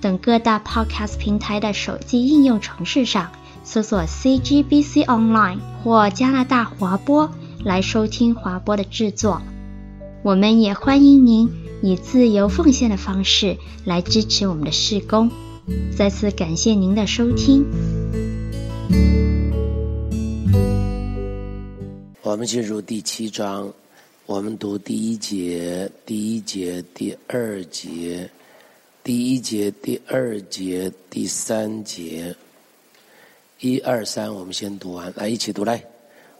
等各大 Podcast 平台的手机应用程式上搜索 CGBC Online 或加拿大华播来收听华播的制作。我们也欢迎您以自由奉献的方式来支持我们的事工。再次感谢您的收听。我们进入第七章。我们读第一节、第一节、第二节、第一节、第二节、第三节，一二三，我们先读完，来一起读来。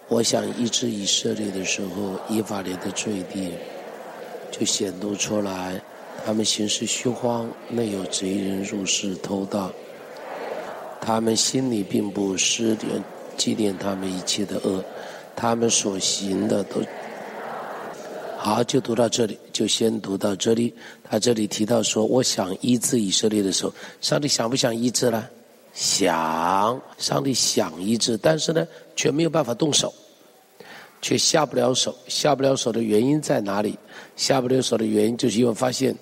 我想医治以色列的时候，以法莲的罪地就显露出来，他们行事虚荒，内有贼人入室偷盗，他们心里并不失点纪念他们一切的恶，他们所行的都。好，就读到这里，就先读到这里。他这里提到说：“我想医治以色列的时候，上帝想不想医治呢？想，上帝想医治，但是呢，却没有办法动手，却下不了手。下不了手的原因在哪里？下不了手的原因，就是因为发现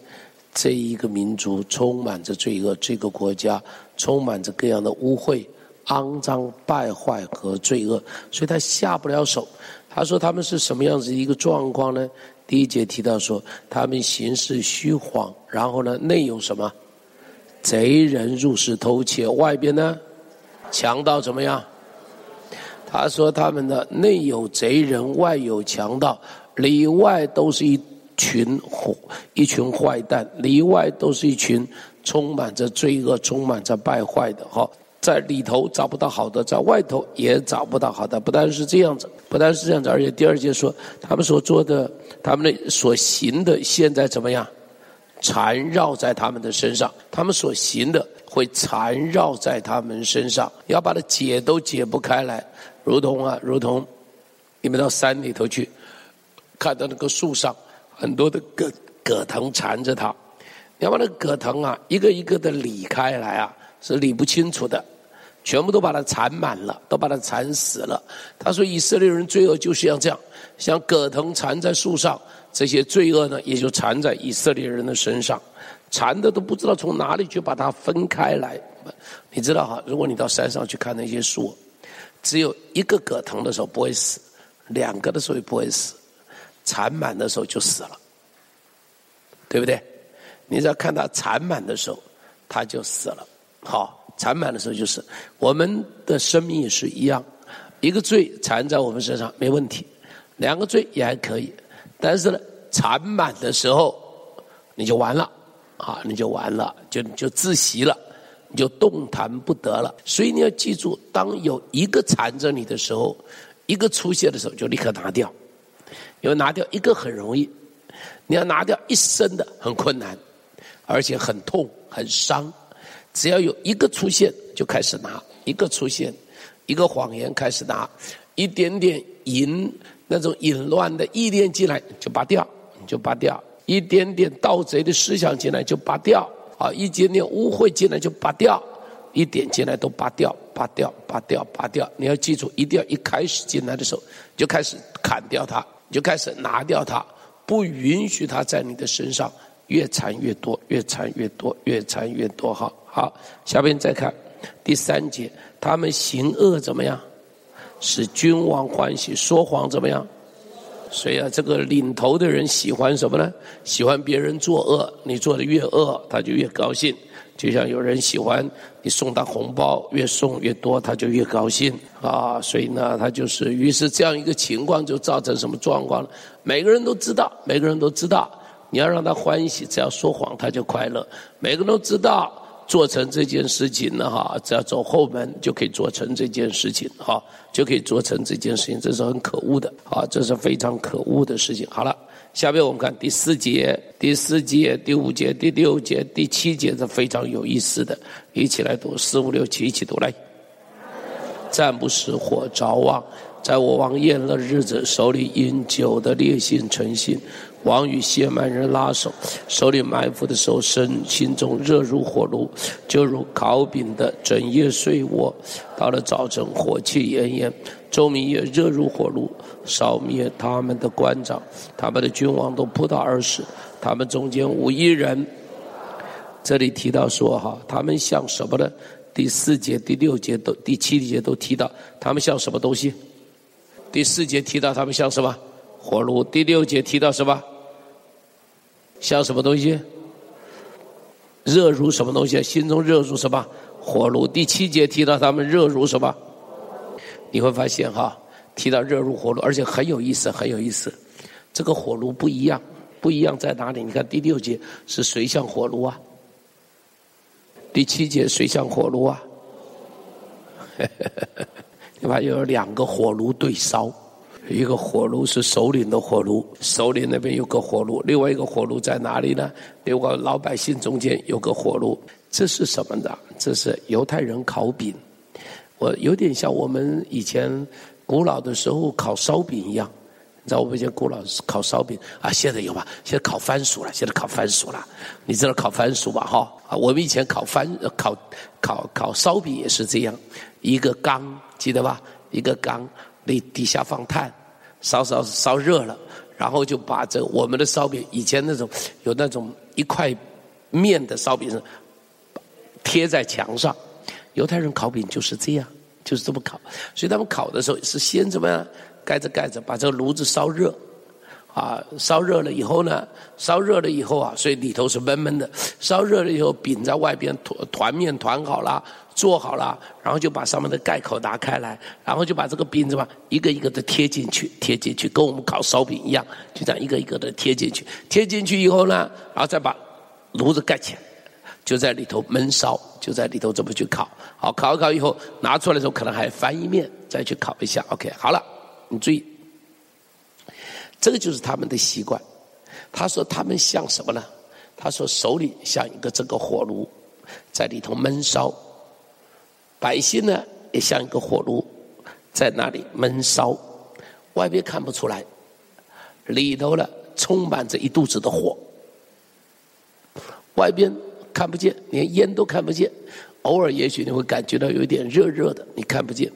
这一个民族充满着罪恶，这个国家充满着各样的污秽、肮脏、败坏和罪恶，所以他下不了手。他说他们是什么样子一个状况呢？”第一节提到说，他们行事虚谎，然后呢，内有什么？贼人入室偷窃，外边呢，强盗怎么样？他说他们的内有贼人，外有强盗，里外都是一群一群坏蛋，里外都是一群充满着罪恶、充满着败坏的哈。在里头找不到好的，在外头也找不到好的。不但是这样子，不但是这样子，而且第二节说，他们所做的，他们的所行的，现在怎么样？缠绕在他们的身上，他们所行的会缠绕在他们身上，要把它解都解不开来，如同啊，如同你们到山里头去，看到那个树上很多的葛葛藤缠着它，要把那葛藤啊，一个一个的理开来啊，是理不清楚的。全部都把它缠满了，都把它缠死了。他说：“以色列人罪恶就是像这样，像葛藤缠在树上，这些罪恶呢，也就缠在以色列人的身上，缠的都不知道从哪里去把它分开来。你知道哈？如果你到山上去看那些树，只有一个葛藤的时候不会死，两个的时候也不会死，缠满的时候就死了，对不对？你只要看它缠满的时候，它就死了。好。”缠满的时候，就是我们的生命也是一样，一个罪缠在我们身上没问题，两个罪也还可以，但是呢，缠满的时候你就完了，啊，你就完了，就就窒息了，你就动弹不得了。所以你要记住，当有一个缠着你的时候，一个出现的时候，就立刻拿掉，因为拿掉一个很容易，你要拿掉一身的很困难，而且很痛很伤。只要有一个出现，就开始拿；一个出现，一个谎言开始拿；一点点淫那种淫乱的意念进来，就拔掉，就拔掉；一点点盗贼的思想进来，就拔掉；啊，一点点污秽进来就拔掉，一点进来都拔掉，拔掉，拔掉，拔掉。你要记住，一定要一开始进来的时候就开始砍掉它，就开始拿掉它，不允许它在你的身上越缠越多，越缠越多，越缠越多，哈。好，下边再看第三节，他们行恶怎么样？使君王欢喜，说谎怎么样？所以啊，这个领头的人喜欢什么呢？喜欢别人作恶，你做的越恶，他就越高兴。就像有人喜欢你送他红包，越送越多，他就越高兴啊。所以呢，他就是，于是这样一个情况就造成什么状况了？每个人都知道，每个人都知道，你要让他欢喜，只要说谎他就快乐。每个人都知道。做成这件事情呢，哈，只要走后门就可以做成这件事情，哈，就可以做成这件事情，这是很可恶的，啊，这是非常可恶的事情。好了，下面我们看第四节、第四节、第五节、第六节、第七节是非常有意思的，一起来读四五六七，一起读来。暂不使火着旺，在我王宴乐日子，手里饮酒的烈性成性。王与谢曼人拉手，手里埋伏的时候，身心中热如火炉，就如烤饼的整夜睡卧。到了早晨，火气炎炎，周明也热如火炉，烧灭他们的官长，他们的君王都扑倒而死，他们中间无一人。这里提到说哈，他们像什么呢？第四节、第六节都、第七节都提到他们像什么东西？第四节提到他们像什么？火炉。第六节提到什么？像什么东西？热如什么东西？心中热如什么？火炉。第七节提到他们热如什么？你会发现哈，提到热如火炉，而且很有意思，很有意思。这个火炉不一样，不一样在哪里？你看第六节是谁像火炉啊？第七节谁像火炉啊？你看有两个火炉对烧。一个火炉是首领的火炉，首领那边有个火炉，另外一个火炉在哪里呢？另外老百姓中间有个火炉，这是什么的？这是犹太人烤饼，我有点像我们以前古老的时候烤烧饼一样。你知道我们以前古老是烤烧饼啊，现在有吧？现在烤番薯了，现在烤番薯了。你知道烤番薯吧？哈啊，我们以前烤番烤烤烤烧饼也是这样，一个缸记得吧？一个缸。那底下放炭，烧烧烧热了，然后就把这我们的烧饼，以前那种有那种一块面的烧饼是贴在墙上，犹太人烤饼就是这样，就是这么烤。所以他们烤的时候是先怎么样，盖着盖着把这个炉子烧热，啊，烧热了以后呢，烧热了以后啊，所以里头是闷闷的。烧热了以后，饼在外边团团面团好了。做好了，然后就把上面的盖口拿开来，然后就把这个饼子嘛，一个一个的贴进去，贴进去，跟我们烤烧饼一样，就这样一个一个的贴进去。贴进去以后呢，然后再把炉子盖起来，就在里头焖烧，就在里头这么去烤。好，烤一烤以后拿出来的时候，可能还翻一面再去烤一下。OK，好了，你注意，这个就是他们的习惯。他说他们像什么呢？他说手里像一个这个火炉，在里头闷烧。百姓呢，也像一个火炉，在那里闷烧，外边看不出来，里头呢充满着一肚子的火，外边看不见，连烟都看不见，偶尔也许你会感觉到有一点热热的，你看不见，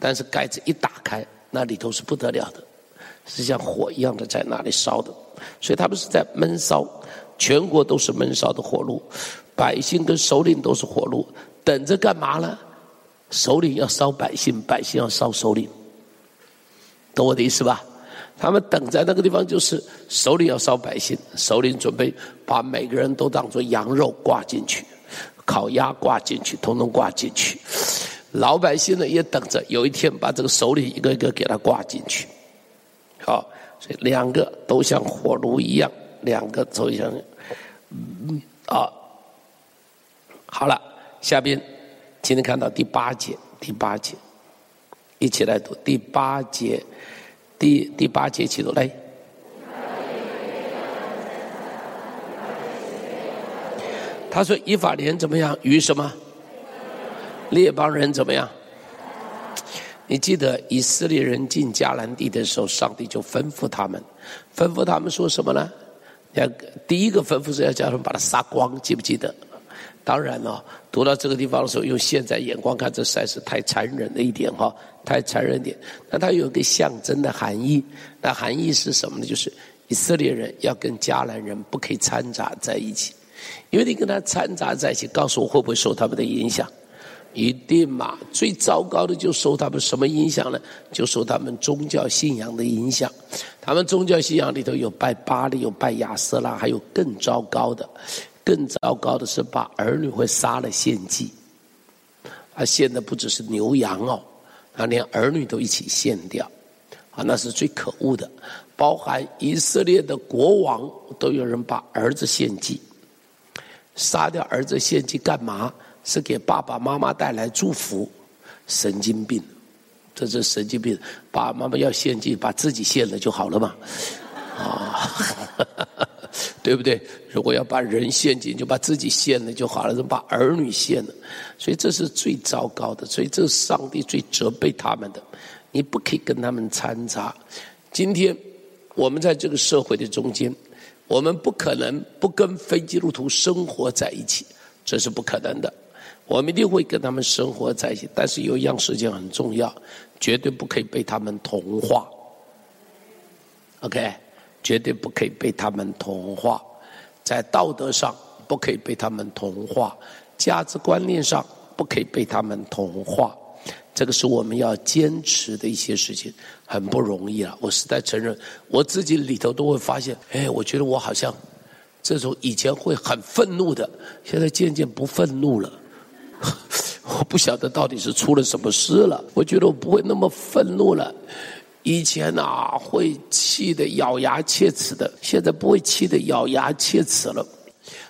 但是盖子一打开，那里头是不得了的，是像火一样的在那里烧的，所以他们是在闷烧，全国都是闷烧的火炉，百姓跟首领都是火炉。等着干嘛呢？首领要烧百姓，百姓要烧首领，懂我的意思吧？他们等在那个地方，就是首领要烧百姓，首领准备把每个人都当做羊肉挂进去，烤鸭挂进去，统统挂进去。老百姓呢也等着有一天把这个首领一个一个给他挂进去。好，所以两个都像火炉一样，两个都像，嗯啊，好了。下边，今天看到第八节，第八节，一起来读第八节，第第八节起读来。他说：“以法莲怎么样？与什么？列邦人怎么样？你记得以色列人进迦南地的时候，上帝就吩咐他们，吩咐他们说什么呢？要第一个吩咐是要叫他们把他杀光，记不记得？”当然了，读到这个地方的时候，用现在眼光看，这实在是太残忍了一点哈，太残忍点。那它有一个象征的含义，那含义是什么呢？就是以色列人要跟迦南人不可以掺杂在一起，因为你跟他掺杂在一起，告诉我会不会受他们的影响？一定嘛！最糟糕的就受他们什么影响呢？就受他们宗教信仰的影响。他们宗教信仰里头有拜巴力，有拜亚瑟拉，还有更糟糕的。更糟糕的是，把儿女会杀了献祭，啊，献的不只是牛羊哦，啊，连儿女都一起献掉，啊，那是最可恶的。包含以色列的国王都有人把儿子献祭，杀掉儿子献祭干嘛？是给爸爸妈妈带来祝福？神经病，这是神经病。爸爸妈妈要献祭，把自己献了就好了嘛。啊，对不对？如果要把人献祭，就把自己陷了就好了，就把儿女陷了，所以这是最糟糕的，所以这是上帝最责备他们的。你不可以跟他们掺杂。今天我们在这个社会的中间，我们不可能不跟非基督徒生活在一起，这是不可能的。我们一定会跟他们生活在一起，但是有一样事情很重要，绝对不可以被他们同化。OK，绝对不可以被他们同化，在道德上不可以被他们同化，价值观念上不可以被他们同化。这个是我们要坚持的一些事情，很不容易啊！我实在承认，我自己里头都会发现，哎，我觉得我好像这种以前会很愤怒的，现在渐渐不愤怒了。我不晓得到底是出了什么事了。我觉得我不会那么愤怒了。以前啊，会气得咬牙切齿的，现在不会气得咬牙切齿了。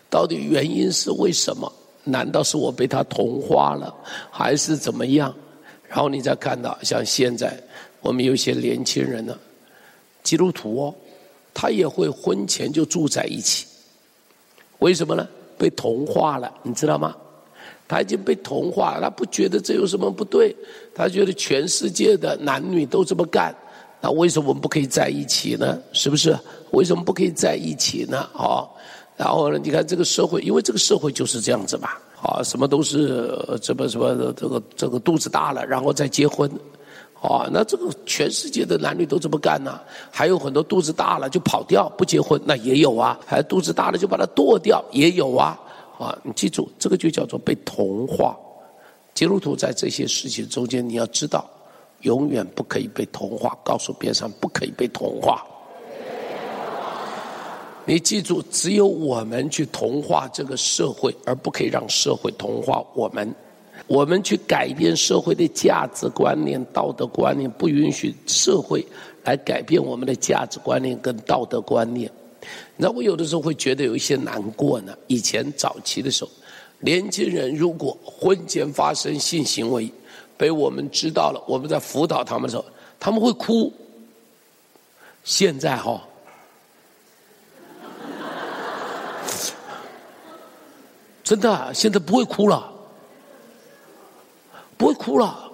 到底原因是为什么？难道是我被他同化了，还是怎么样？然后你再看到，像现在我们有些年轻人呢，基督徒哦，他也会婚前就住在一起。为什么呢？被同化了，你知道吗？他已经被同化了，他不觉得这有什么不对，他觉得全世界的男女都这么干，那为什么我们不可以在一起呢？是不是？为什么不可以在一起呢？啊，然后呢？你看这个社会，因为这个社会就是这样子嘛，啊，什么都是这么什么这个这个肚子大了，然后再结婚，啊，那这个全世界的男女都这么干呢？还有很多肚子大了就跑掉不结婚，那也有啊，还肚子大了就把它剁掉，也有啊。啊，你记住，这个就叫做被同化。基督徒在这些事情中间，你要知道，永远不可以被同化。告诉边上，不可以被同化。你记住，只有我们去同化这个社会，而不可以让社会同化我们。我们去改变社会的价值观念、道德观念，不允许社会来改变我们的价值观念跟道德观念。那我有的时候会觉得有一些难过呢。以前早期的时候，年轻人如果婚前发生性行为，被我们知道了，我们在辅导他们的时候，他们会哭。现在哈、哦，真的，现在不会哭了，不会哭了。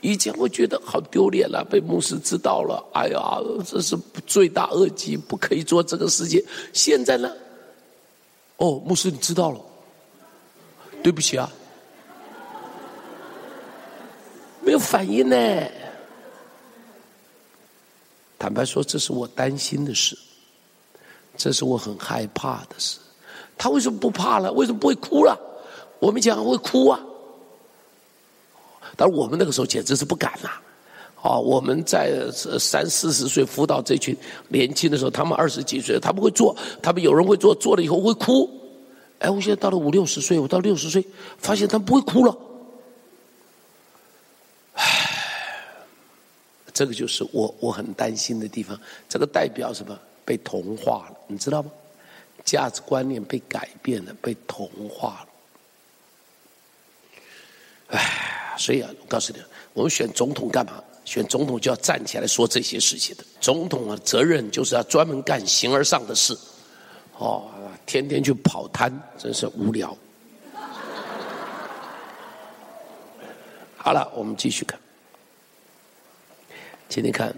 以前我觉得好丢脸了，被牧师知道了，哎呀，这是罪大恶极，不可以做这个事情。现在呢？哦，牧师你知道了，对不起啊，没有反应呢。坦白说，这是我担心的事，这是我很害怕的事。他为什么不怕了？为什么不会哭了？我们讲会哭啊。但我们那个时候简直是不敢呐！啊，我们在三四十岁辅导这群年轻的时候，他们二十几岁，他们会做，他们有人会做，做了以后会哭。哎，我现在到了五六十岁，我到六十岁，发现他们不会哭了。唉，这个就是我我很担心的地方。这个代表什么？被同化了，你知道吗？价值观念被改变了，被同化了。唉。所以啊，我告诉你，我们选总统干嘛？选总统就要站起来说这些事情的。总统的责任就是要专门干形而上的事，哦，天天去跑摊，真是无聊。好了，我们继续看，请你看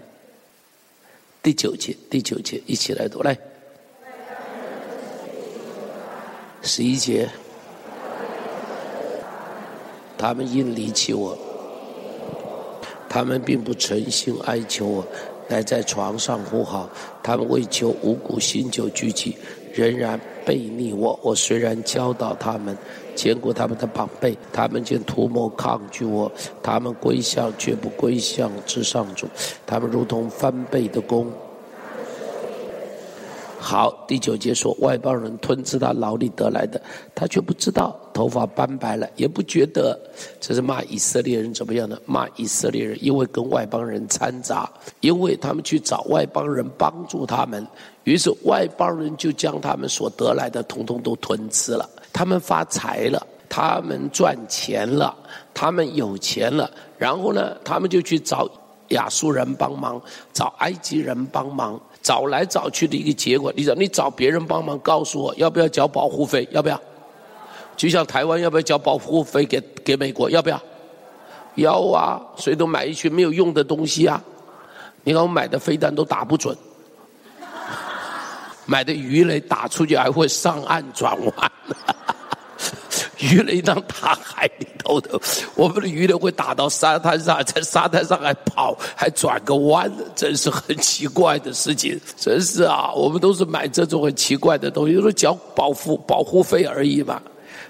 第九节，第九节一起来读来，十一节。他们因离弃我，他们并不诚心哀求我，乃在床上呼号。他们为求五谷新酒聚集，仍然背逆我。我虽然教导他们，坚固他们的膀臂，他们竟图谋抗拒我。他们归向却不归向至上主，他们如同翻倍的弓。好，第九节说外邦人吞吃他劳力得来的，他却不知道头发斑白了，也不觉得这是骂以色列人怎么样呢？骂以色列人，因为跟外邦人掺杂，因为他们去找外邦人帮助他们，于是外邦人就将他们所得来的统统都吞吃了。他们发财了，他们赚钱了，他们有钱了，然后呢，他们就去找亚述人帮忙，找埃及人帮忙。找来找去的一个结果。你找你找别人帮忙告诉我，要不要交保护费？要不要？就像台湾要不要交保护费给给美国？要不要？要啊！谁都买一群没有用的东西啊！你看我买的飞弹都打不准，买的鱼雷打出去还会上岸转弯。鱼雷当大海里头的，我们的鱼雷会打到沙滩上，在沙滩上还跑，还转个弯，真是很奇怪的事情。真是啊，我们都是买这种很奇怪的东西，都是缴保护保护费而已嘛。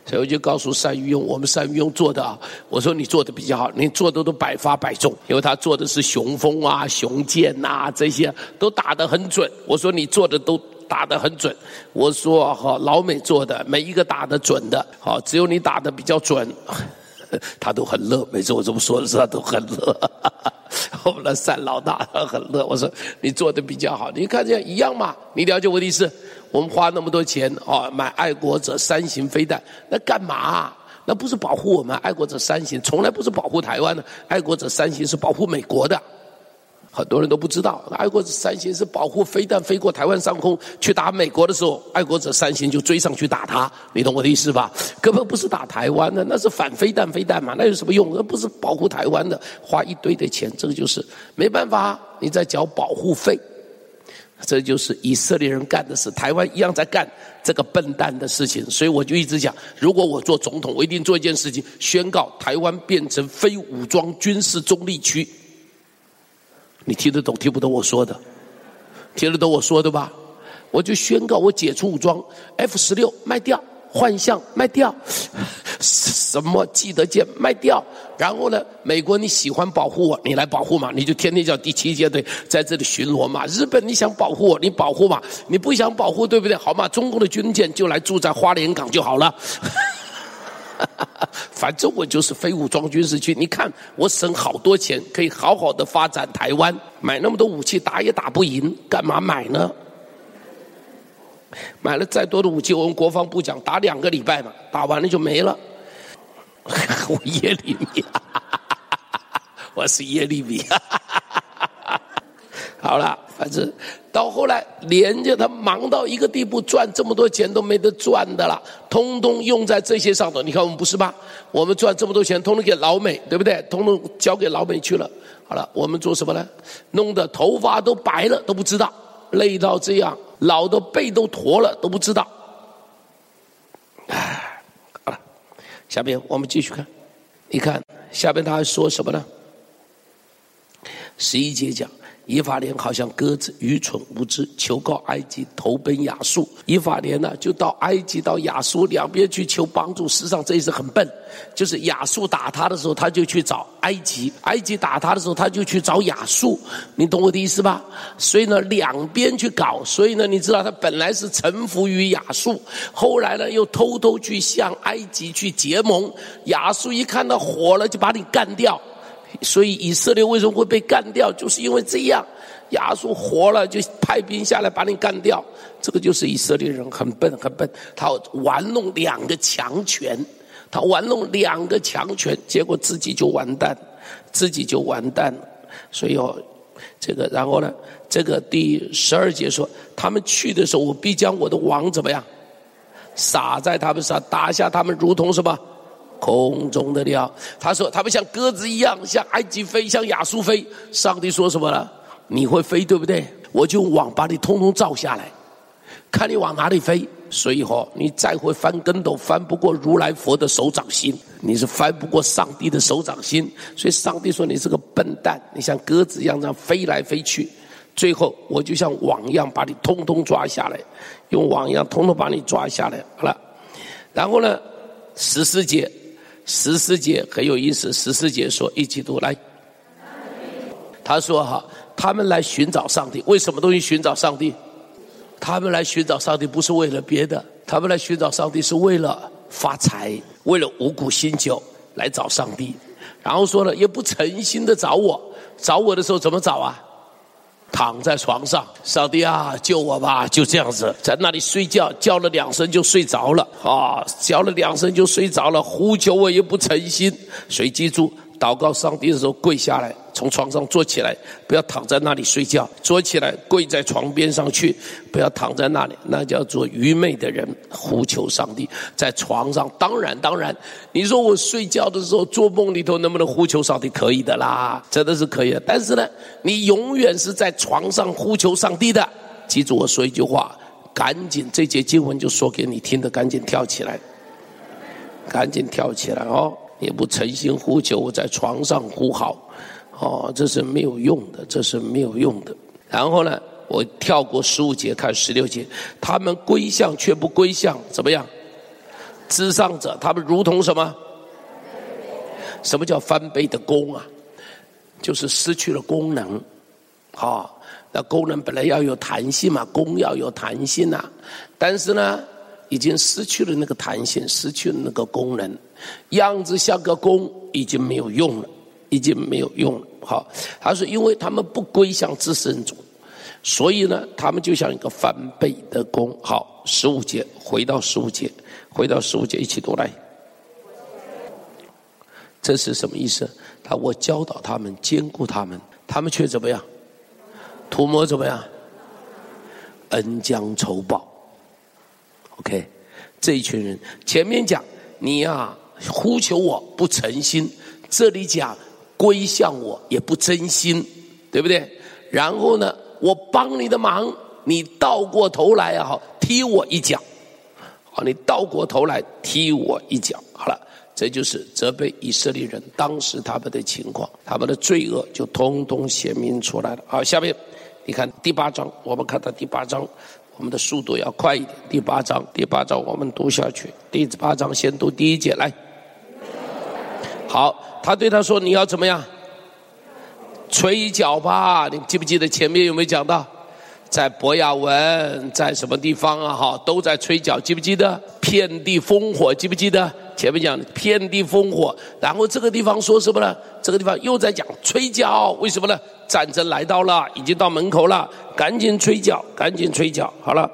所以我就告诉单于用，我们单于用做的啊，我说你做的比较好，你做的都百发百中，因为他做的是雄风啊、雄剑呐，这些都打得很准。我说你做的都。打得很准，我说好，老美做的每一个打得准的，好，只有你打得比较准，他都很乐。每次我这么说的时候，他都很乐。我们的三老大很乐。我说你做的比较好，你看这样一样嘛？你了解我的意思？我们花那么多钱哦，买爱国者三型飞弹，那干嘛？那不是保护我们爱国者三型，从来不是保护台湾的，爱国者三型是保护美国的。很多人都不知道，爱国者三型是保护飞弹飞过台湾上空去打美国的时候，爱国者三型就追上去打他，你懂我的意思吧？根本不是打台湾的，那是反飞弹飞弹嘛，那有什么用？那不是保护台湾的，花一堆的钱，这个就是没办法，你在缴保护费，这就是以色列人干的事，台湾一样在干这个笨蛋的事情，所以我就一直讲，如果我做总统，我一定做一件事情，宣告台湾变成非武装军事中立区。你听得懂听不懂我说的？听得懂我说的吧？我就宣告我解除武装，F 十六卖掉，幻象卖掉，什么记得舰卖掉。然后呢，美国你喜欢保护我，你来保护嘛，你就天天叫第七舰队在这里巡逻嘛。日本你想保护我，你保护嘛，你不想保护对不对？好嘛，中共的军舰就来驻在花莲港就好了。反正我就是非武装军事区，你看我省好多钱，可以好好的发展台湾。买那么多武器打也打不赢，干嘛买呢？买了再多的武器，我们国防部讲打两个礼拜嘛，打完了就没了。我耶利米，我是耶利米。好了，反正到后来，连着他忙到一个地步，赚这么多钱都没得赚的了，通通用在这些上头。你看我们不是吧？我们赚这么多钱，通通给老美，对不对？通通交给老美去了。好了，我们做什么呢？弄得头发都白了都不知道，累到这样，老的背都驼了都不知道。唉，好了，下面我们继续看，你看下面他还说什么呢？十一节讲。以法莲好像鸽子，愚蠢无知，求告埃及，投奔亚述。以法莲呢，就到埃及、到亚述两边去求帮助。实际上这也是很笨，就是亚述打他的时候，他就去找埃及；埃及打他的时候，他就去找亚述。你懂我的意思吧？所以呢，两边去搞。所以呢，你知道他本来是臣服于亚述，后来呢，又偷偷去向埃及去结盟。亚述一看到火了，就把你干掉。所以以色列为什么会被干掉？就是因为这样，亚述活了就派兵下来把你干掉。这个就是以色列人很笨很笨，他玩弄两个强权，他玩弄两个强权，结果自己就完蛋，自己就完蛋了。所以哦，这个然后呢，这个第十二节说，他们去的时候，我必将我的王怎么样，撒在他们上，打下他们，如同什么？空中的鸟，他说他们像鸽子一样，像埃及飞，像亚述飞。上帝说什么了？你会飞，对不对？我就网把你通通罩下来，看你往哪里飞。所以吼，你再会翻跟斗，翻不过如来佛的手掌心，你是翻不过上帝的手掌心。所以上帝说你是个笨蛋，你像鸽子一样这样飞来飞去，最后我就像网一样把你通通抓下来，用网一样通通把你抓下来。好了，然后呢，十四节。十四节很有意思，十四节说一起读来。他说哈，他们来寻找上帝，为什么东西寻找上帝？他们来寻找上帝不是为了别的，他们来寻找上帝是为了发财，为了五谷新酒来找上帝。然后说了，也不诚心的找我，找我的时候怎么找啊？躺在床上，上帝啊，救我吧！就这样子，在那里睡觉，叫了两声就睡着了啊，叫了两声就睡着了，呼求我也不诚心。谁记住，祷告上帝的时候跪下来，从床上坐起来，不要躺在那里睡觉。坐起来，跪在床边上去，不要躺在那里。那叫做愚昧的人，呼求上帝在床上。当然，当然，你说我睡觉的时候做梦里头能不能呼求上帝？可以的啦，真的是可以的。但是呢，你永远是在床上呼求上帝的。记住我说一句话，赶紧这节经文就说给你听的，赶紧跳起来，赶紧跳起来哦！你不诚心呼求，我在床上呼号。哦，这是没有用的，这是没有用的。然后呢，我跳过十五节，看十六节，他们归向却不归向，怎么样？至上者，他们如同什么？什么叫翻倍的功啊？就是失去了功能。好、哦，那功能本来要有弹性嘛，功要有弹性呐、啊。但是呢，已经失去了那个弹性，失去了那个功能，样子像个弓，已经没有用了。已经没有用了。好，他说，因为他们不归向至圣主，所以呢，他们就像一个翻倍的工。好，十五节，回到十五节，回到十五节，一起读来。这是什么意思？他我教导他们，坚固他们，他们却怎么样？图谋怎么样？恩将仇报。OK，这一群人前面讲你呀、呼求我不诚心，这里讲。归向我也不真心，对不对？然后呢，我帮你的忙，你倒过头来啊，好踢我一脚，好，你倒过头来踢我一脚。好了，这就是责备以色列人当时他们的情况，他们的罪恶就通通显明出来了。好，下面你看第八章，我们看到第八章，我们的速度要快一点。第八章，第八章我们读下去。第八章先读第一节来。好。他对他说：“你要怎么样？吹角吧！你记不记得前面有没有讲到，在伯雅文，在什么地方啊？哈，都在吹角，记不记得？遍地烽火，记不记得？前面讲遍地烽火，然后这个地方说什么呢？这个地方又在讲吹角，为什么呢？战争来到了，已经到门口了，赶紧吹角，赶紧吹角。好了，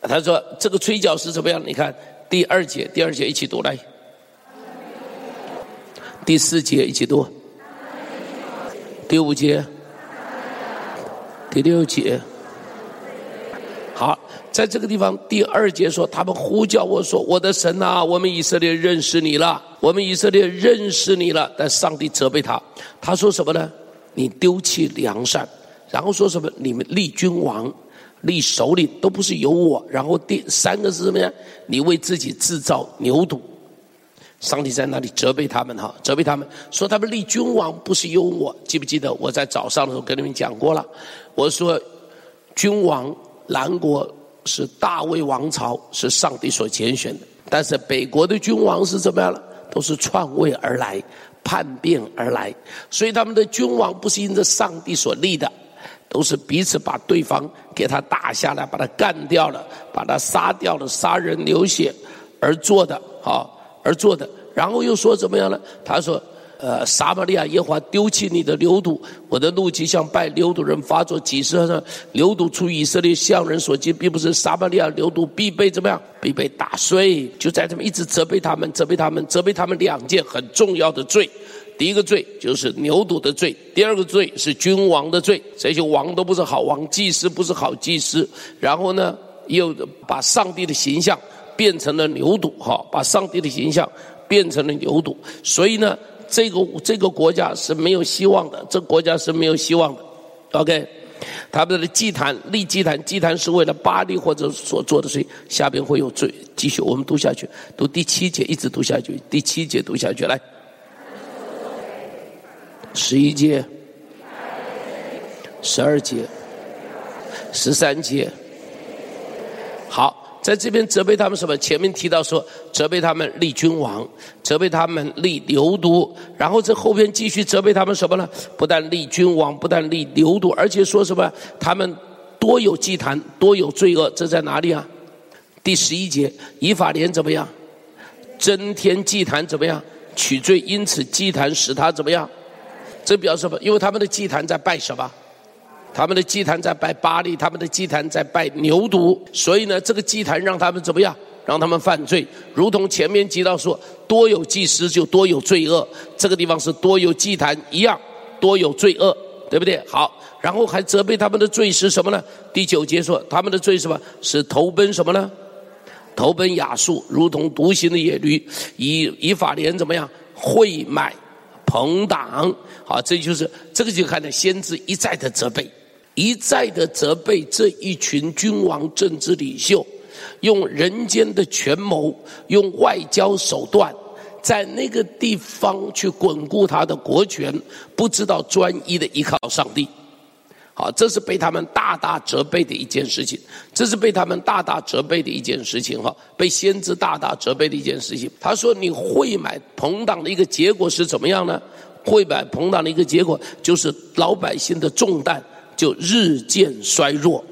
他说这个吹角是怎么样？你看第二节，第二节一起读来。”第四节一起读，第五节，第六节，好，在这个地方第二节说，他们呼叫我说：“我的神啊，我们以色列认识你了，我们以色列认识你了。”但上帝责备他，他说什么呢？你丢弃良善，然后说什么？你们立君王、立首领都不是由我，然后第三个是什么呀？你为自己制造牛犊。上帝在那里责备他们哈，责备他们说他们立君王不是由我，记不记得我在早上的时候跟你们讲过了？我说君王南国是大卫王朝，是上帝所拣选的，但是北国的君王是怎么样了？都是篡位而来，叛变而来，所以他们的君王不是因着上帝所立的，都是彼此把对方给他打下来，把他干掉了，把他杀掉了，杀人流血而做的哈。而做的，然后又说怎么样呢？他说：“呃，撒玛利亚耶华丢弃你的牛犊，我的怒气向拜牛犊人发作。几时呢？牛犊出以色列向人所及，并不是撒玛利亚牛犊必被怎么样？必被打碎。就在这么一直责备他们，责备他们，责备他们两件很重要的罪。第一个罪就是牛犊的罪，第二个罪是君王的罪。这些王都不是好王，祭司不是好祭司。然后呢，又把上帝的形象。”变成了牛犊，哈，把上帝的形象变成了牛犊，所以呢，这个这个国家是没有希望的，这国家是没有希望的。OK，他们的祭坛立祭坛，祭坛是为了巴力或者所做的，事情下边会有罪。继续，我们读下去，读第七节，一直读下去，第七节读下去，来，十一节，十二节，十三节，好。在这边责备他们什么？前面提到说责备他们立君王，责备他们立牛犊，然后这后边继续责备他们什么呢？不但立君王，不但立牛犊，而且说什么？他们多有祭坛，多有罪恶，这在哪里啊？第十一节，以法莲怎么样？增添祭坛怎么样？取罪，因此祭坛使他怎么样？这表示什么？因为他们的祭坛在拜什么？他们的祭坛在拜巴力，他们的祭坛在拜牛犊，所以呢，这个祭坛让他们怎么样？让他们犯罪，如同前面提到说，多有祭司就多有罪恶。这个地方是多有祭坛一样，多有罪恶，对不对？好，然后还责备他们的罪是什么呢？第九节说他们的罪是什么？是投奔什么呢？投奔亚述，如同独行的野驴，以以法莲怎么样？贿买朋党。好，这就是这个就看到先知一再的责备，一再的责备这一群君王政治领袖，用人间的权谋，用外交手段，在那个地方去巩固他的国权，不知道专一的依靠上帝。好，这是被他们大大责备的一件事情，这是被他们大大责备的一件事情哈，被先知大大责备的一件事情。他说：“你贿买朋党的一个结果是怎么样呢？贿买朋党的一个结果就是老百姓的重担就日渐衰弱，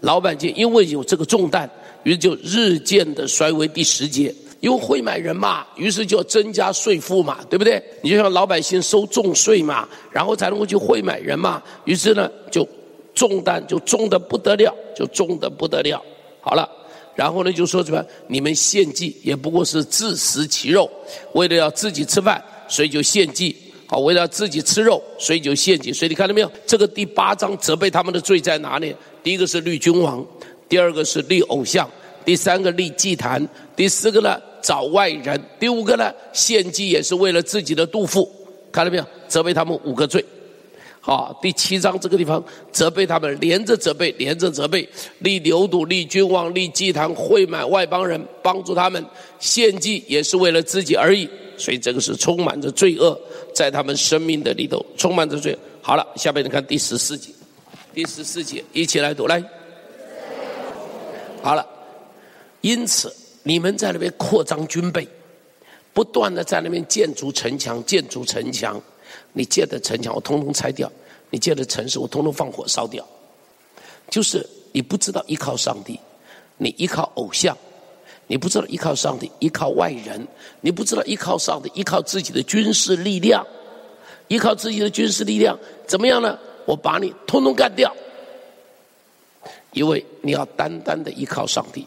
老百姓因为有这个重担，于是就日渐的衰微。第十节。”因为会买人嘛，于是就增加税负嘛，对不对？你就像老百姓收重税嘛，然后才能够去会买人嘛，于是呢，就重担就重的不得了，就重的不得了。好了，然后呢，就说什么？你们献祭也不过是自食其肉，为了要自己吃饭，所以就献祭。为了自己吃肉，所以就献祭。所以你看到没有？这个第八章责备他们的罪在哪里？第一个是立君王，第二个是立偶像，第三个立祭坛，第四个呢？找外人，第五个呢，献祭也是为了自己的肚腹，看到没有？责备他们五个罪。好，第七章这个地方责备他们，连着责备，连着责备，立牛犊，立君王，立祭坛，贿买外邦人，帮助他们献祭也是为了自己而已。所以这个是充满着罪恶，在他们生命的里头充满着罪。好了，下面你看第十四节，第十四节一起来读来。好了，因此。你们在那边扩张军备，不断的在那边建筑城墙，建筑城墙。你建的城墙我通通拆掉，你建的城市我通通放火烧掉。就是你不知道依靠上帝，你依靠偶像，你不知道依靠上帝，依靠外人，你不知道依靠上帝，依靠自己的军事力量，依靠自己的军事力量怎么样呢？我把你通通干掉，因为你要单单的依靠上帝。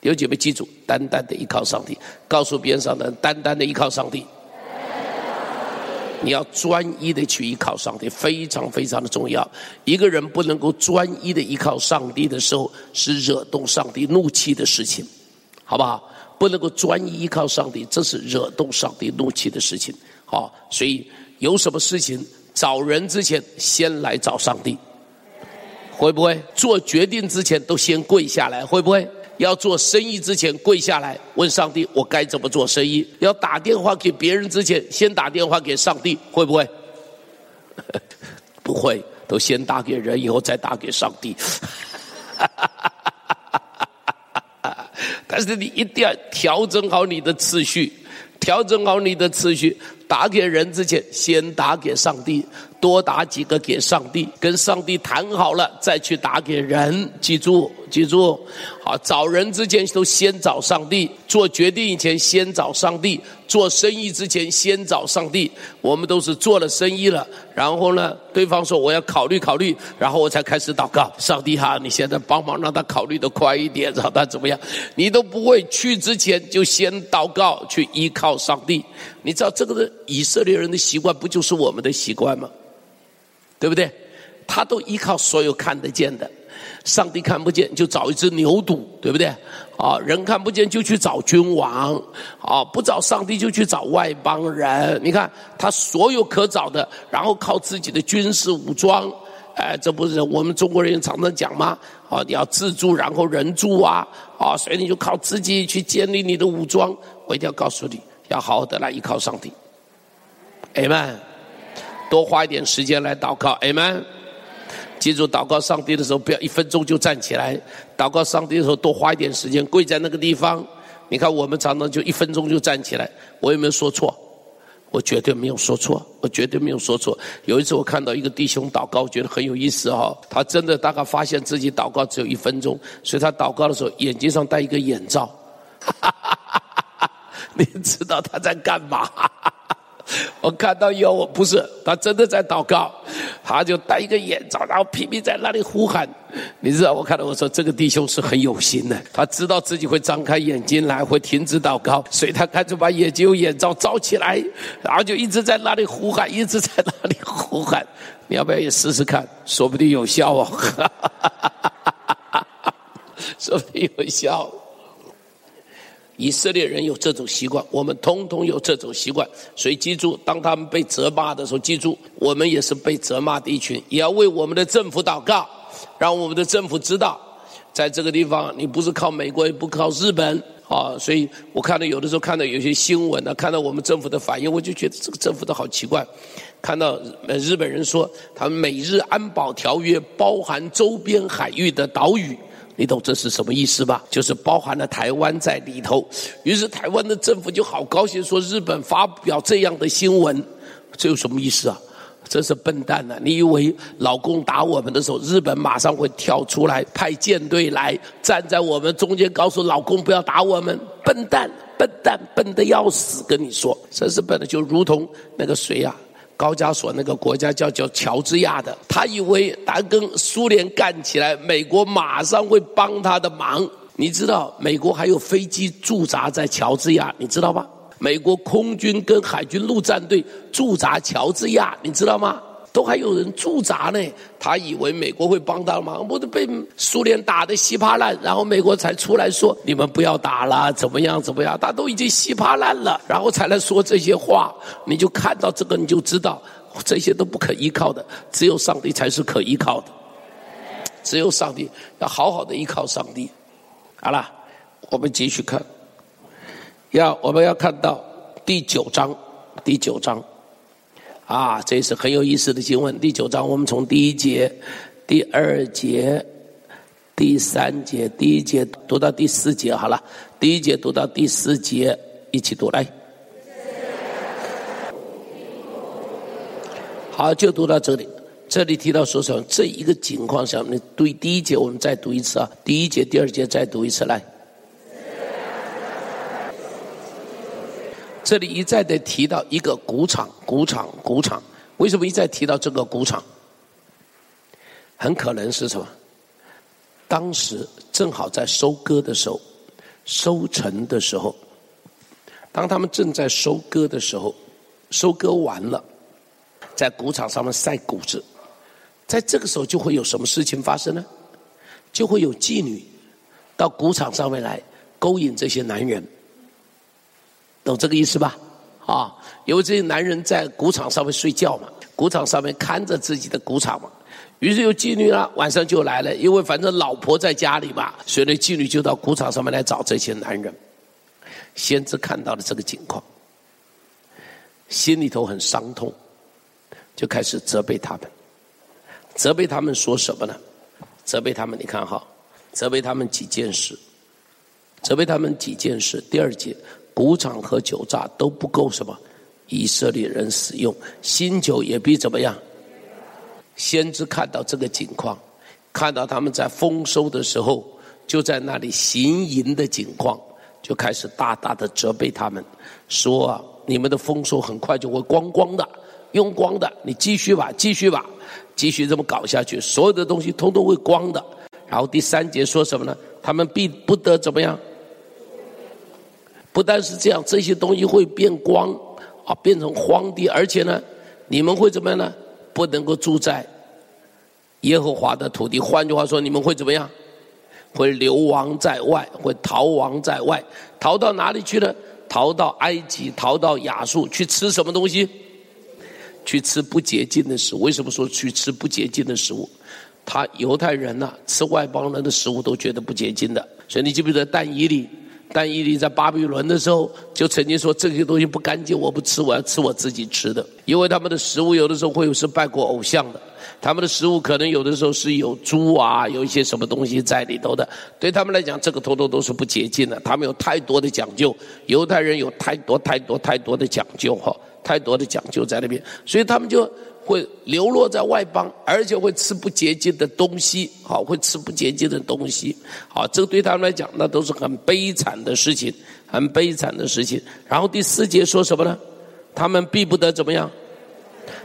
有几位记住，单单的依靠上帝。告诉边上的人，单单的依靠上帝。你要专一的去依靠上帝，非常非常的重要。一个人不能够专一的依靠上帝的时候，是惹动上帝怒气的事情，好不好？不能够专一依靠上帝，这是惹动上帝怒气的事情。好，所以有什么事情找人之前，先来找上帝，会不会？做决定之前都先跪下来，会不会？要做生意之前跪下来问上帝，我该怎么做生意？要打电话给别人之前，先打电话给上帝，会不会？不会，都先打给人，以后再打给上帝。但是你一定要调整好你的次序，调整好你的次序。打给人之前，先打给上帝。多打几个给上帝，跟上帝谈好了再去打给人。记住，记住，好，找人之前都先找上帝，做决定以前先找上帝，做生意之前先找上帝。我们都是做了生意了，然后呢，对方说我要考虑考虑，然后我才开始祷告。上帝哈，你现在帮忙让他考虑的快一点，让他怎么样？你都不会去之前就先祷告，去依靠上帝。你知道这个的以色列人的习惯，不就是我们的习惯吗？对不对？他都依靠所有看得见的，上帝看不见就找一只牛犊，对不对？啊，人看不见就去找君王，啊，不找上帝就去找外邦人。你看他所有可找的，然后靠自己的军事武装，哎，这不是我们中国人常常讲吗？啊，你要自助，然后人助啊，啊，所以你就靠自己去建立你的武装。我一定要告诉你，要好好的来依靠上帝。Amen。多花一点时间来祷告，Amen。记住，祷告上帝的时候，不要一分钟就站起来。祷告上帝的时候，多花一点时间，跪在那个地方。你看，我们常常就一分钟就站起来。我有没有说错？我绝对没有说错，我绝对没有说错。有一次，我看到一个弟兄祷告，觉得很有意思哈。他真的大概发现自己祷告只有一分钟，所以他祷告的时候，眼睛上戴一个眼罩。哈哈哈哈你知道他在干嘛？我看到以后，我不是他真的在祷告，他就戴一个眼罩，然后拼命在那里呼喊。你知道，我看到我说这个弟兄是很有心的，他知道自己会张开眼睛来，会停止祷告，所以他干脆把眼睛用眼罩罩起来，然后就一直在那里呼喊，一直在那里呼喊。你要不要也试试看？说不定有效哦，说不定有效。以色列人有这种习惯，我们通通有这种习惯。所以记住，当他们被责骂的时候，记住，我们也是被责骂的一群，也要为我们的政府祷告，让我们的政府知道，在这个地方，你不是靠美国，也不靠日本啊。所以我看到有的时候看到有些新闻呢，看到我们政府的反应，我就觉得这个政府都好奇怪。看到日本人说，他们美日安保条约包含周边海域的岛屿。你懂这是什么意思吧？就是包含了台湾在里头。于是台湾的政府就好高兴，说日本发表这样的新闻，这有什么意思啊？这是笨蛋啊！你以为老公打我们的时候，日本马上会跳出来派舰队来站在我们中间，告诉老公不要打我们？笨蛋，笨蛋，笨得要死！跟你说，真是笨的，就如同那个谁呀？高加索那个国家叫叫乔治亚的，他以为他跟苏联干起来，美国马上会帮他的忙。你知道美国还有飞机驻扎在乔治亚，你知道吗？美国空军跟海军陆战队驻扎乔治亚，你知道吗？都还有人驻扎呢，他以为美国会帮他忙，不是被苏联打得稀巴烂，然后美国才出来说你们不要打了，怎么样怎么样？他都已经稀巴烂了，然后才来说这些话。你就看到这个，你就知道这些都不可依靠的，只有上帝才是可依靠的，只有上帝要好好的依靠上帝。好了，我们继续看，要我们要看到第九章，第九章。啊，这是很有意思的经文。第九章，我们从第一节、第二节、第三节、第一节读到第四节，好了，第一节读到第四节，一起读来。好，就读到这里。这里提到说什么？这一个情况下，你对第一节，我们再读一次啊。第一节、第二节再读一次来。这里一再的提到一个谷场，谷场，谷场。为什么一再提到这个谷场？很可能是什么？当时正好在收割的时候，收成的时候，当他们正在收割的时候，收割完了，在谷场上面晒谷子，在这个时候就会有什么事情发生呢？就会有妓女到谷场上面来勾引这些男人。懂这个意思吧？啊，因为这些男人在谷场上面睡觉嘛，谷场上面看着自己的谷场嘛，于是有妓女了，晚上就来了，因为反正老婆在家里嘛，所以那妓女就到谷场上面来找这些男人。先知看到了这个情况，心里头很伤痛，就开始责备他们。责备他们说什么呢？责备他们，你看哈，责备他们几件事，责备他们几件事。第二节。谷场和酒榨都不够什么，以色列人使用新酒也必怎么样？先知看到这个景况，看到他们在丰收的时候就在那里行淫的景况，就开始大大的责备他们，说，你们的丰收很快就会光光的，用光的，你继续吧，继续吧，继续这么搞下去，所有的东西通通会光的。然后第三节说什么呢？他们必不得怎么样？不但是这样，这些东西会变光，啊，变成荒地，而且呢，你们会怎么样呢？不能够住在耶和华的土地。换句话说，你们会怎么样？会流亡在外，会逃亡在外，逃到哪里去呢？逃到埃及，逃到亚述，去吃什么东西？去吃不洁净的食物。为什么说去吃不洁净的食物？他犹太人呐、吃外邦人的食物都觉得不洁净的。所以你记不记得但以理？但以理在巴比伦的时候，就曾经说这些东西不干净，我不吃，我要吃我自己吃的。因为他们的食物有的时候会有是拜过偶像的，他们的食物可能有的时候是有猪啊，有一些什么东西在里头的。对他们来讲，这个通通都是不洁净的。他们有太多的讲究，犹太人有太多太多太多的讲究哈，太多的讲究在那边，所以他们就。会流落在外邦，而且会吃不洁净的东西，好，会吃不洁净的东西，好，这个对他们来讲，那都是很悲惨的事情，很悲惨的事情。然后第四节说什么呢？他们必不得怎么样？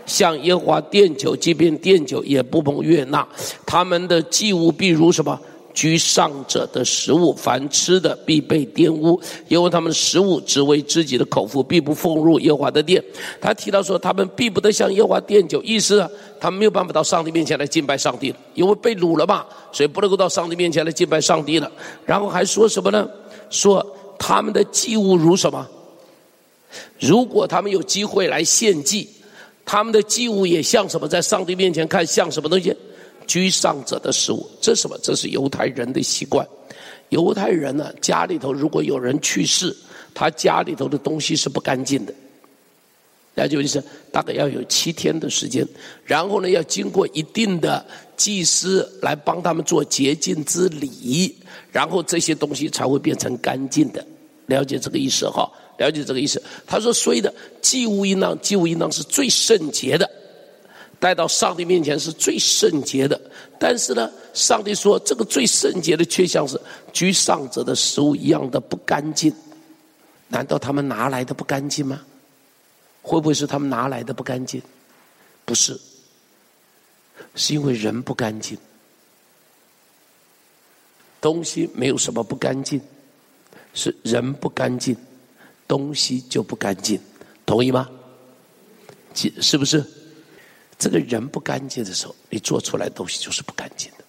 像耶和华奠酒，即便奠酒也不碰月纳。他们的祭物必如什么？居上者的食物，凡吃的必被玷污，因为他们食物只为自己的口腹，必不奉入耶和华的殿。他提到说，他们必不得向耶和华奠酒，意思啊，他们没有办法到上帝面前来敬拜上帝，因为被掳了嘛，所以不能够到上帝面前来敬拜上帝了。然后还说什么呢？说他们的祭物如什么？如果他们有机会来献祭，他们的祭物也像什么？在上帝面前看像什么东西？居上者的食物，这是什么？这是犹太人的习惯。犹太人呢，家里头如果有人去世，他家里头的东西是不干净的。那就是大概要有七天的时间，然后呢，要经过一定的祭司来帮他们做洁净之礼，然后这些东西才会变成干净的。了解这个意思哈？了解这个意思。他说：“所以的祭物应当，祭物应当是最圣洁的。”带到上帝面前是最圣洁的，但是呢，上帝说这个最圣洁的却像是居上者的食物一样的不干净。难道他们拿来的不干净吗？会不会是他们拿来的不干净？不是，是因为人不干净。东西没有什么不干净，是人不干净，东西就不干净，同意吗？是不是？这个人不干净的时候，你做出来东西就是不干净的。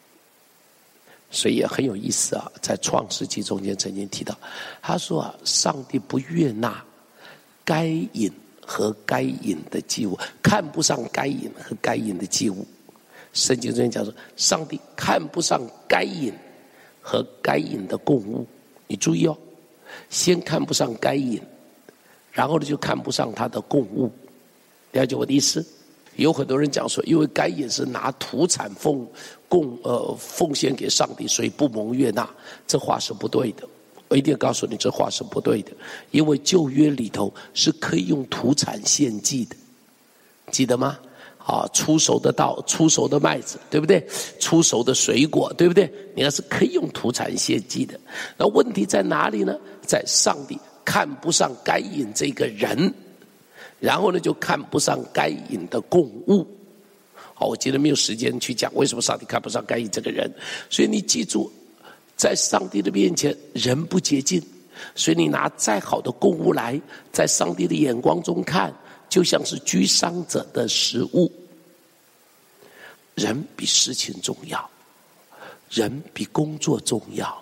所以也很有意思啊，在创世纪中间曾经提到，他说啊，上帝不悦纳该隐和该隐的祭物，看不上该隐和该隐的祭物。圣经中间讲说，上帝看不上该隐和该隐的供物。你注意哦，先看不上该隐，然后呢就看不上他的供物。了解我的意思？有很多人讲说，因为该隐是拿土产奉供呃奉献给上帝，所以不蒙悦纳。这话是不对的，我一定告诉你，这话是不对的。因为旧约里头是可以用土产献祭的，记得吗？啊，出熟的稻、出熟的麦子，对不对？出熟的水果，对不对？你看是可以用土产献祭的。那问题在哪里呢？在上帝看不上该隐这个人。然后呢，就看不上该隐的供物。好，我今天没有时间去讲为什么上帝看不上该隐这个人。所以你记住，在上帝的面前，人不洁净。所以你拿再好的供物来，在上帝的眼光中看，就像是居上者的食物。人比事情重要，人比工作重要。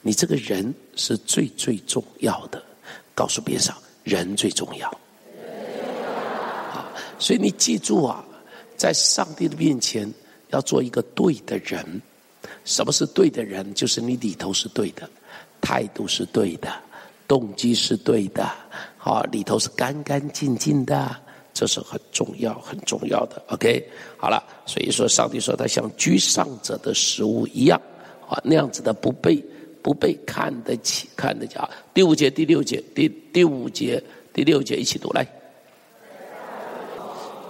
你这个人是最最重要的。告诉别人，人最重要。所以你记住啊，在上帝的面前要做一个对的人。什么是对的人？就是你里头是对的，态度是对的，动机是对的，好，里头是干干净净的，这是很重要、很重要的。OK，好了，所以说上帝说他像居上者的食物一样，啊，那样子的不被不被看得起、看得起啊。第五节、第六节、第第五节、第六节一起读来。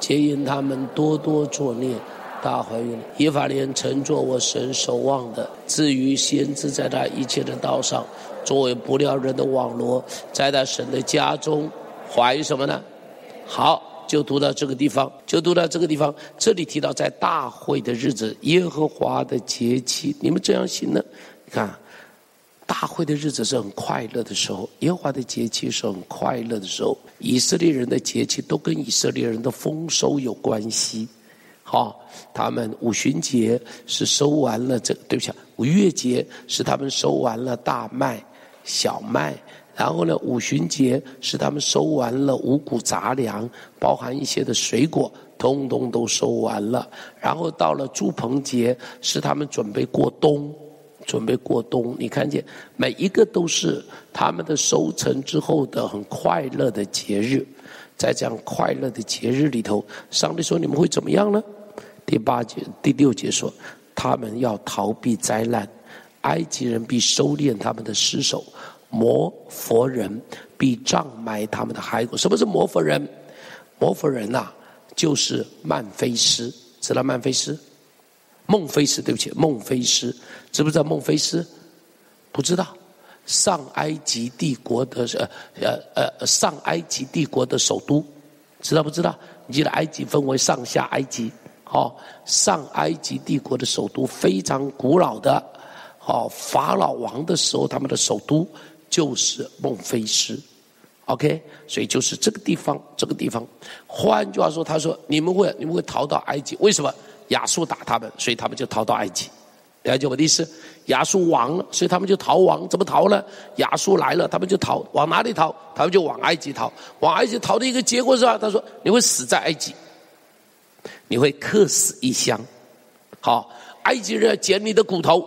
皆因他们多多作孽，大怀孕了。以法莲曾作我神守望的，至于先知在他一切的道上，作为不料人的网罗，在他神的家中怀什么呢？好，就读到这个地方，就读到这个地方。这里提到在大会的日子，耶和华的节期，你们这样行呢？你看。大会的日子是很快乐的时候，耶和华的节气是很快乐的时候。以色列人的节气都跟以色列人的丰收有关系。好，他们五旬节是收完了这，对不起，五月节是他们收完了大麦、小麦，然后呢，五旬节是他们收完了五谷杂粮，包含一些的水果，通通都收完了。然后到了住棚节，是他们准备过冬。准备过冬，你看见每一个都是他们的收成之后的很快乐的节日，在这样快乐的节日里头，上帝说你们会怎么样呢？第八节、第六节说，他们要逃避灾难，埃及人必收敛他们的尸首，摩佛人必葬埋他们的骸骨。什么是摩佛人？摩佛人呐、就是曼菲斯，知道曼菲斯？孟菲斯，对不起，孟菲斯，知不知道孟菲斯？不知道，上埃及帝国的呃呃呃上埃及帝国的首都，知道不知道？你记得埃及分为上下埃及，好，上埃及帝国的首都非常古老的，好，法老王的时候他们的首都就是孟菲斯，OK，所以就是这个地方，这个地方。换句话说，他说你们会你们会逃到埃及，为什么？亚述打他们，所以他们就逃到埃及。了解我的意思？亚述亡了，所以他们就逃亡。怎么逃呢？亚述来了，他们就逃。往哪里逃？他们就往埃及逃。往埃及逃的一个结果是吧？他说：“你会死在埃及，你会客死异乡。好，埃及人要捡你的骨头，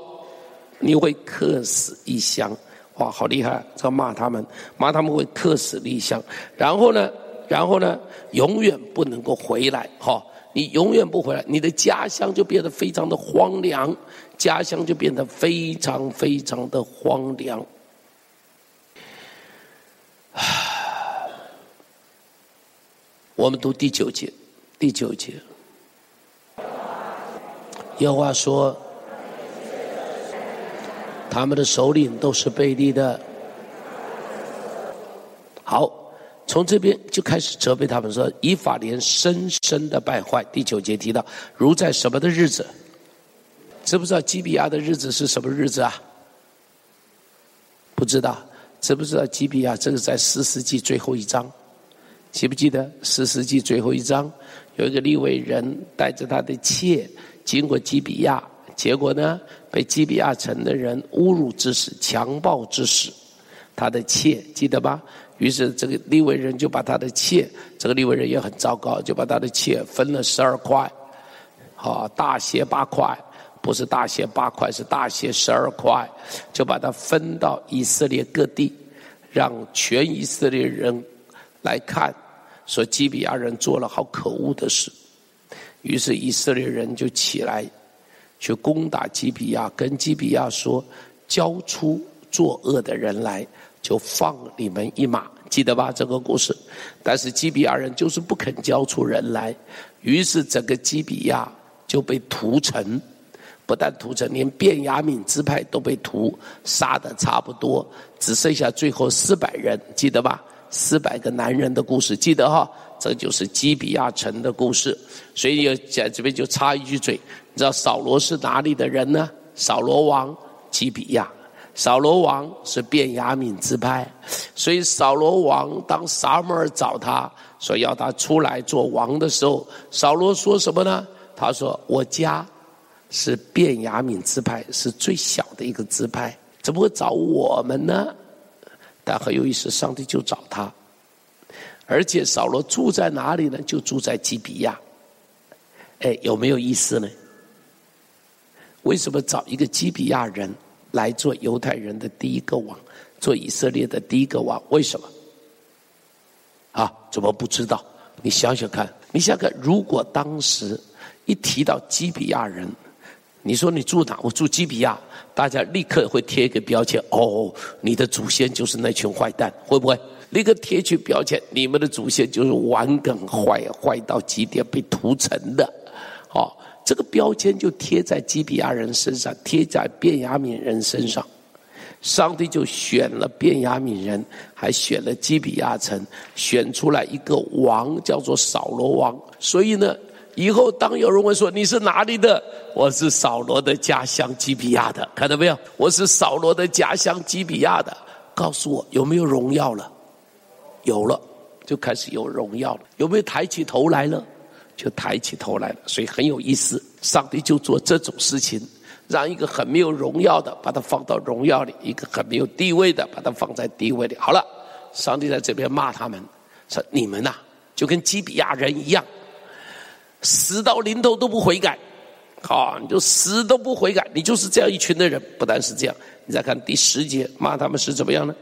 你会客死异乡。哇，好厉害！这骂他们，骂他们会客死异乡。然后呢，然后呢，永远不能够回来。好。”你永远不回来，你的家乡就变得非常的荒凉，家乡就变得非常非常的荒凉。我们读第九节，第九节，耶和华说，他们的首领都是悖逆的。好。从这边就开始责备他们说：“以法莲深深的败坏。”第九节提到，如在什么的日子？知不知道基比亚的日子是什么日子啊？不知道。知不知道基比亚这个在士师记最后一章？记不记得士师记最后一章有一个利未人带着他的妾经过基比亚，结果呢被基比亚城的人侮辱致死、强暴致死，他的妾记得吧？于是这个利未人就把他的妾，这个利未人也很糟糕，就把他的妾分了十二块，好，大些八块，不是大些八块，是大些十二块，就把它分到以色列各地，让全以色列人来看，说基比亚人做了好可恶的事。于是以色列人就起来，去攻打基比亚，跟基比亚说，交出作恶的人来。就放你们一马，记得吧？这个故事。但是基比亚人就是不肯交出人来，于是整个基比亚就被屠城，不但屠城，连便雅悯支派都被屠杀的差不多，只剩下最后四百人，记得吧？四百个男人的故事，记得哈？这就是基比亚城的故事。所以在这边就插一句嘴，你知道扫罗是哪里的人呢？扫罗王基比亚。扫罗王是便雅悯支派，所以扫罗王当撒母耳找他说要他出来做王的时候，扫罗说什么呢？他说：“我家是便雅悯支派，是最小的一个支派，怎么会找我们呢？”但很有意思，上帝就找他，而且扫罗住在哪里呢？就住在基比亚。哎，有没有意思呢？为什么找一个基比亚人？来做犹太人的第一个王，做以色列的第一个王，为什么？啊，怎么不知道？你想想看，你想想看，如果当时一提到基比亚人，你说你住哪？我住基比亚，大家立刻会贴一个标签，哦，你的祖先就是那群坏蛋，会不会？立刻贴去标签，你们的祖先就是顽梗坏，坏到极点，被屠城的，哦。这个标签就贴在基比亚人身上，贴在便雅悯人身上。上帝就选了便雅悯人，还选了基比亚城，选出来一个王，叫做扫罗王。所以呢，以后当有人问说你是哪里的，我是扫罗的家乡基比亚的，看到没有？我是扫罗的家乡基比亚的。告诉我有没有荣耀了？有了，就开始有荣耀了。有没有抬起头来了？就抬起头来了，所以很有意思。上帝就做这种事情，让一个很没有荣耀的，把它放到荣耀里；一个很没有地位的，把它放在地位里。好了，上帝在这边骂他们，说：“你们呐、就跟基比亚人一样，死到临头都不悔改。好，你就死都不悔改，你就是这样一群的人。不但是这样。”你再看第十节，骂他们是怎么样呢？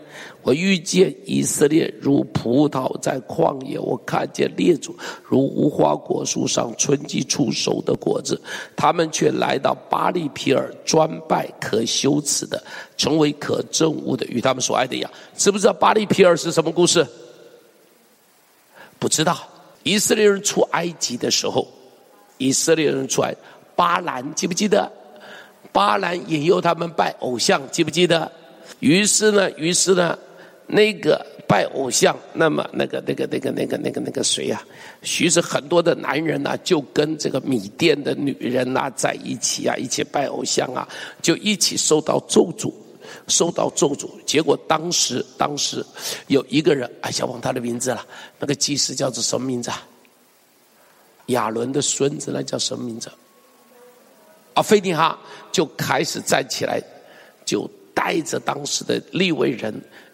我遇见以色列如葡萄在旷野，我看见列祖如无花果树上春季初熟的果子，他们却来到巴力皮尔，专拜可羞耻的，成为可憎恶的，与他们所爱的一样。知不知道巴力皮尔是什么故事？不知道。以色列人出埃及的时候，以色列人出来，巴兰记不记得？巴兰引诱他们拜偶像，记不记得？于是呢，于是呢，那个拜偶像，那么那个那个那个那个那个那个谁呀？于是很多的男人呐，就跟这个米甸的女人呐在一起啊，一起拜偶像啊，就一起受到咒诅，受到咒诅。结果当时当时有一个人，哎呀，忘他的名字了，那个祭司叫做什么名字啊？亚伦的孙子，那叫什么名字？啊，非尼哈就开始站起来，就带着当时的利未人。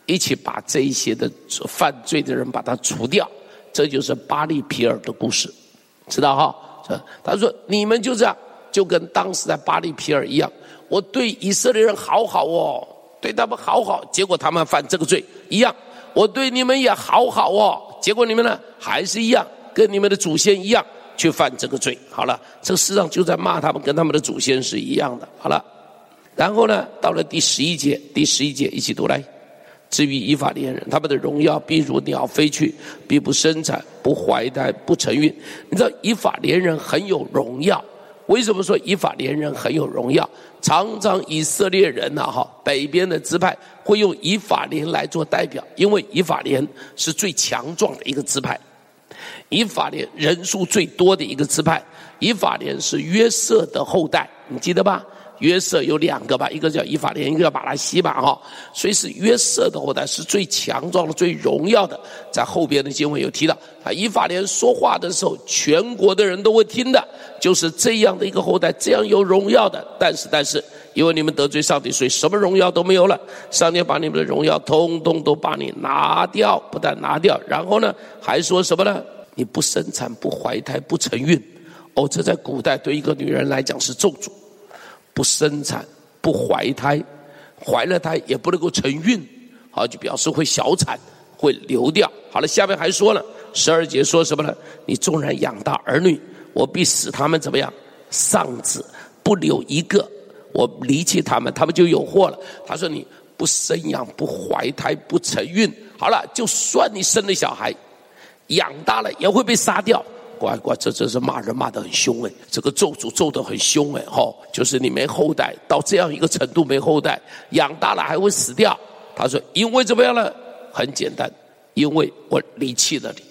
一起把这一些的犯罪的人把他除掉，这就是巴利皮尔的故事，知道哈？他说：“你们就这样，就跟当时在巴利皮尔一样，我对以色列人好好哦，对他们好好，结果他们犯这个罪一样，我对你们也好好哦，结果你们呢还是一样，跟你们的祖先一样去犯这个罪。好了，这个实际上就在骂他们，跟他们的祖先是一样的。好了，然后呢，到了第十一节，第十一节一起读来。”至于以法莲人，他们的荣耀必如鸟飞去，必不生产，不怀胎，不成孕。你知道以法莲人很有荣耀，为什么说以法莲人很有荣耀？常常以色列人呐，哈，北边的支派会用以法莲来做代表，因为以法莲是最强壮的一个支派，以法莲人数最多的一个支派，以法莲是约瑟的后代，你记得吧？约瑟有两个吧，一个叫以法莲，一个叫巴拉西吧，哈，所以是约瑟的后代，是最强壮的、最荣耀的。在后边的经文有提到，啊，以法莲说话的时候，全国的人都会听的，就是这样的一个后代，这样有荣耀的。但是，但是，因为你们得罪上帝，所以什么荣耀都没有了。上帝把你们的荣耀通通都把你拿掉，不但拿掉，然后呢，还说什么呢？你不生产，不怀胎，不成孕。哦，这在古代对一个女人来讲是咒诅。不生产，不怀胎，怀了胎也不能够成孕，好，就表示会小产，会流掉。好了，下面还说了，十二节说什么呢？你纵然养大儿女，我必使他们怎么样？丧子不留一个，我离弃他们，他们就有祸了。他说你不生养，不怀胎，不成孕，好了，就算你生了小孩，养大了也会被杀掉。乖乖，这这是骂人骂得很凶哎，这个咒诅咒得很凶哎，吼，就是你没后代，到这样一个程度没后代，养大了还会死掉。他说，因为怎么样呢？很简单，因为我离弃了你，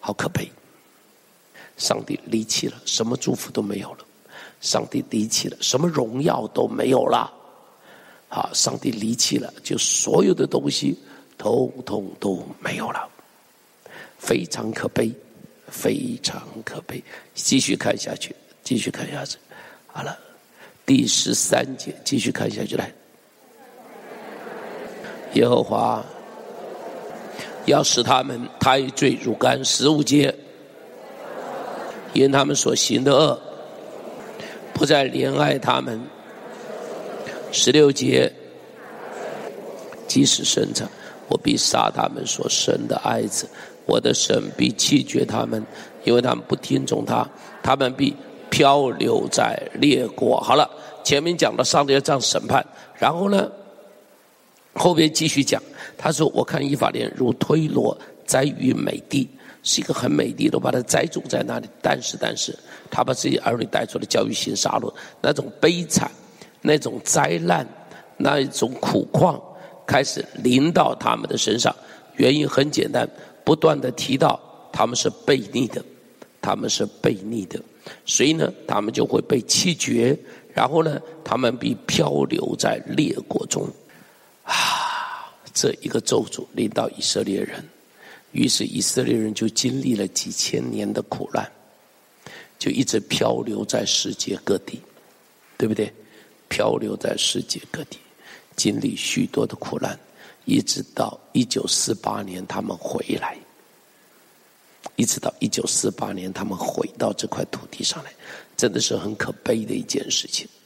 好可悲。上帝离弃了，什么祝福都没有了；上帝离弃了，什么荣耀都没有了。好，上帝离弃了，就所有的东西通通都没有了，非常可悲。非常可悲，继续看下去，继续看下去，好了，第十三节，继续看下去来。耶和华要使他们胎坠如干，十五节，因他们所行的恶，不再怜爱他们。十六节，即使生产，我必杀他们所生的爱子。我的神必弃绝他们，因为他们不听从他，他们必漂流在列国。好了，前面讲了上帝要这样审判，然后呢，后边继续讲，他说：“我看以法莲如推罗栽于美地，是一个很美地，都把它栽种在那里。但是，但是，他把自己儿女带出来教育性杀戮，那种悲惨，那种灾难，那一种苦况，开始临到他们的身上。原因很简单。”不断的提到他们是悖逆的，他们是悖逆的，所以呢，他们就会被弃绝，然后呢，他们必漂流在列国中，啊，这一个咒诅临到以色列人，于是以色列人就经历了几千年的苦难，就一直漂流在世界各地，对不对？漂流在世界各地，经历许多的苦难。一直到一九四八年，他们回来；一直到一九四八年，他们回到这块土地上来，真的是很可悲的一件事情。